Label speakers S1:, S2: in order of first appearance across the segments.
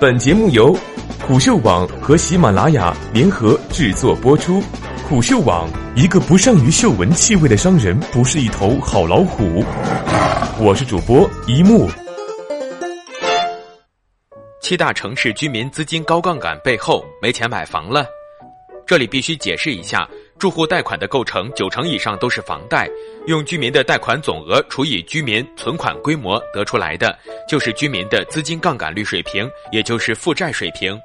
S1: 本节目由虎嗅网和喜马拉雅联合制作播出。虎嗅网：一个不善于嗅闻气味的商人，不是一头好老虎。我是主播一木。
S2: 七大城市居民资金高杠杆背后没钱买房了，这里必须解释一下。住户贷款的构成九成以上都是房贷，用居民的贷款总额除以居民存款规模得出来的，就是居民的资金杠杆率水平，也就是负债水平。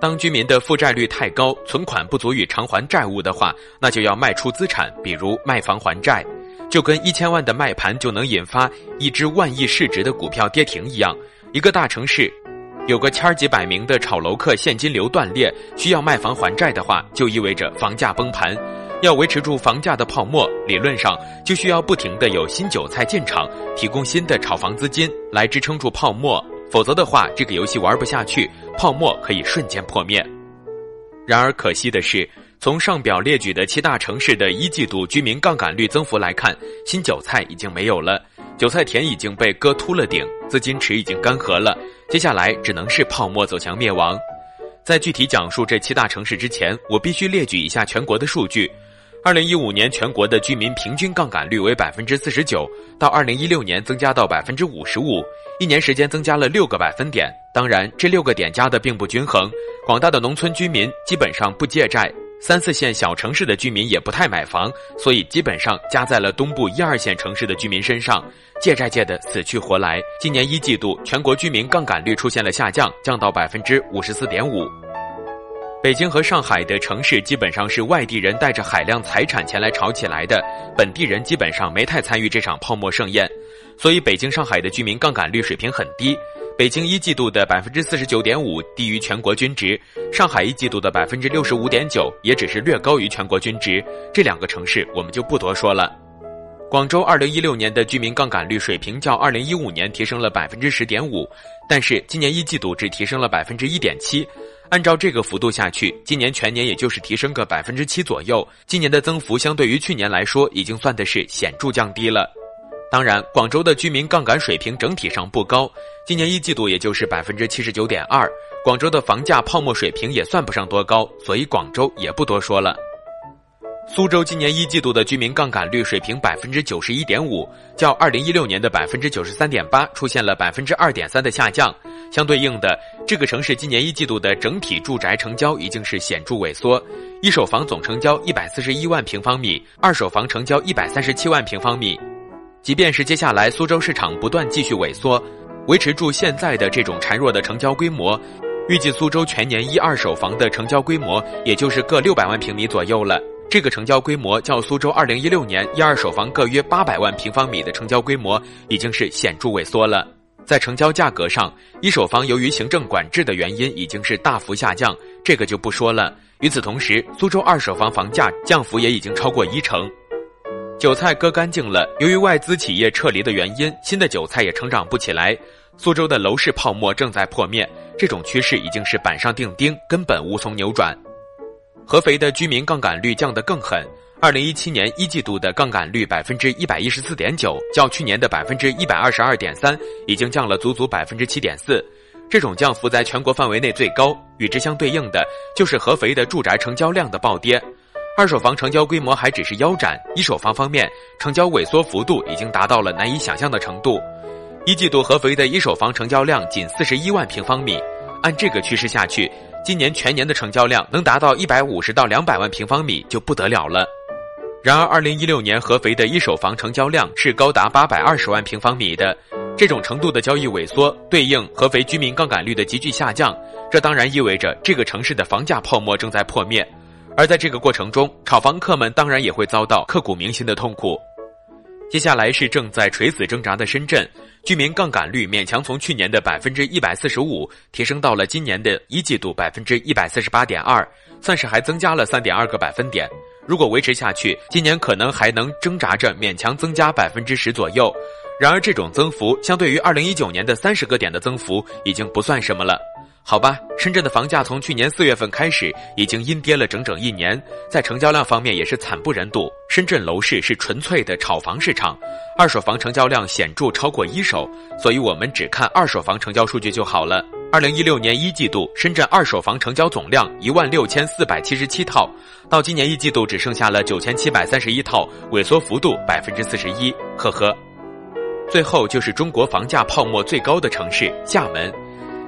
S2: 当居民的负债率太高，存款不足以偿还债务的话，那就要卖出资产，比如卖房还债，就跟一千万的卖盘就能引发一只万亿市值的股票跌停一样。一个大城市。有个千儿几百名的炒楼客现金流断裂，需要卖房还债的话，就意味着房价崩盘。要维持住房价的泡沫，理论上就需要不停的有新韭菜进场，提供新的炒房资金来支撑住泡沫。否则的话，这个游戏玩不下去，泡沫可以瞬间破灭。然而可惜的是，从上表列举的七大城市的一季度居民杠杆率增幅来看，新韭菜已经没有了。韭菜田已经被割秃了顶，资金池已经干涸了，接下来只能是泡沫走向灭亡。在具体讲述这七大城市之前，我必须列举一下全国的数据。二零一五年全国的居民平均杠杆率为百分之四十九，到二零一六年增加到百分之五十五，一年时间增加了六个百分点。当然，这六个点加的并不均衡，广大的农村居民基本上不借债。三四线小城市的居民也不太买房，所以基本上加在了东部一二线城市的居民身上，借债借的死去活来。今年一季度，全国居民杠杆率出现了下降，降到百分之五十四点五。北京和上海的城市基本上是外地人带着海量财产前来炒起来的，本地人基本上没太参与这场泡沫盛宴，所以北京、上海的居民杠杆率水平很低。北京一季度的百分之四十九点五低于全国均值，上海一季度的百分之六十五点九也只是略高于全国均值。这两个城市我们就不多说了。广州二零一六年的居民杠杆率水平较二零一五年提升了百分之十点五，但是今年一季度只提升了百分之一点七。按照这个幅度下去，今年全年也就是提升个百分之七左右。今年的增幅相对于去年来说，已经算的是显著降低了。当然，广州的居民杠杆水平整体上不高，今年一季度也就是百分之七十九点二。广州的房价泡沫水平也算不上多高，所以广州也不多说了。苏州今年一季度的居民杠杆率水平百分之九十一点五，较二零一六年的百分之九十三点八出现了百分之二点三的下降。相对应的，这个城市今年一季度的整体住宅成交已经是显著萎缩，一手房总成交一百四十一万平方米，二手房成交一百三十七万平方米。即便是接下来苏州市场不断继续萎缩，维持住现在的这种孱弱的成交规模，预计苏州全年一二手房的成交规模也就是各六百万平米左右了。这个成交规模较苏州二零一六年一二手房各约八百万平方米的成交规模已经是显著萎缩了。在成交价格上，一手房由于行政管制的原因已经是大幅下降，这个就不说了。与此同时，苏州二手房房价降幅也已经超过一成。韭菜割干净了，由于外资企业撤离的原因，新的韭菜也成长不起来。苏州的楼市泡沫正在破灭，这种趋势已经是板上钉钉，根本无从扭转。合肥的居民杠杆率降得更狠，二零一七年一季度的杠杆率百分之一百一十四点九，较去年的百分之一百二十二点三，已经降了足足百分之七点四。这种降幅在全国范围内最高，与之相对应的就是合肥的住宅成交量的暴跌。二手房成交规模还只是腰斩，一手房方面成交萎缩幅度已经达到了难以想象的程度。一季度合肥的一手房成交量仅四十一万平方米，按这个趋势下去，今年全年的成交量能达到一百五十到两百万平方米就不得了了。然而，二零一六年合肥的一手房成交量是高达八百二十万平方米的，这种程度的交易萎缩，对应合肥居民杠杆率的急剧下降，这当然意味着这个城市的房价泡沫正在破灭。而在这个过程中，炒房客们当然也会遭到刻骨铭心的痛苦。接下来是正在垂死挣扎的深圳，居民杠杆率勉强从去年的百分之一百四十五提升到了今年的一季度百分之一百四十八点二，算是还增加了三点二个百分点。如果维持下去，今年可能还能挣扎着勉强增加百分之十左右。然而，这种增幅相对于二零一九年的三十个点的增幅已经不算什么了。好吧，深圳的房价从去年四月份开始已经阴跌了整整一年，在成交量方面也是惨不忍睹。深圳楼市是纯粹的炒房市场，二手房成交量显著超过一手，所以我们只看二手房成交数据就好了。二零一六年一季度，深圳二手房成交总量一万六千四百七十七套，到今年一季度只剩下了九千七百三十一套，萎缩幅度百分之四十一。呵呵。最后就是中国房价泡沫最高的城市厦门。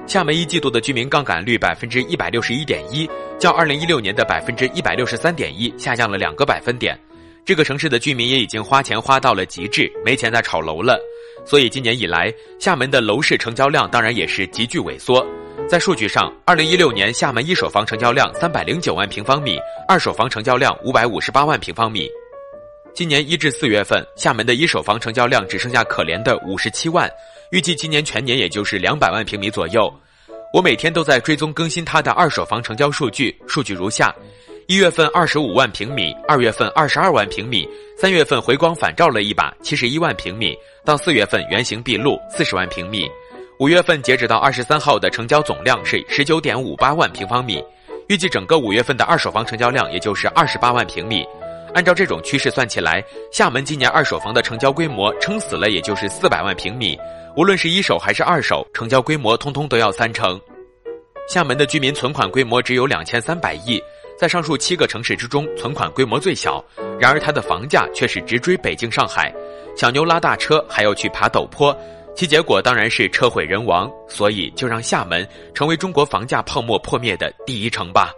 S2: 厦门一季度的居民杠杆率百分之一百六十一点一，较二零一六年的百分之一百六十三点一下降了两个百分点。这个城市的居民也已经花钱花到了极致，没钱再炒楼了。所以今年以来，厦门的楼市成交量当然也是急剧萎缩。在数据上，二零一六年厦门一手房成交量三百零九万平方米，二手房成交量五百五十八万平方米。今年一至四月份，厦门的一手房成交量只剩下可怜的五十七万。预计今年全年也就是两百万平米左右。我每天都在追踪更新它的二手房成交数据，数据如下：一月份二十五万平米，二月份二十二万平米，三月份回光返照了一把，七十一万平米，到四月份原形毕露，四十万平米。五月份截止到二十三号的成交总量是十九点五八万平方米，预计整个五月份的二手房成交量也就是二十八万平米。按照这种趋势算起来，厦门今年二手房的成交规模撑死了也就是四百万平米。无论是一手还是二手，成交规模通通都要三成。厦门的居民存款规模只有两千三百亿，在上述七个城市之中，存款规模最小。然而它的房价却是直追北京、上海，小牛拉大车还要去爬陡坡，其结果当然是车毁人亡。所以就让厦门成为中国房价泡沫破灭的第一城吧。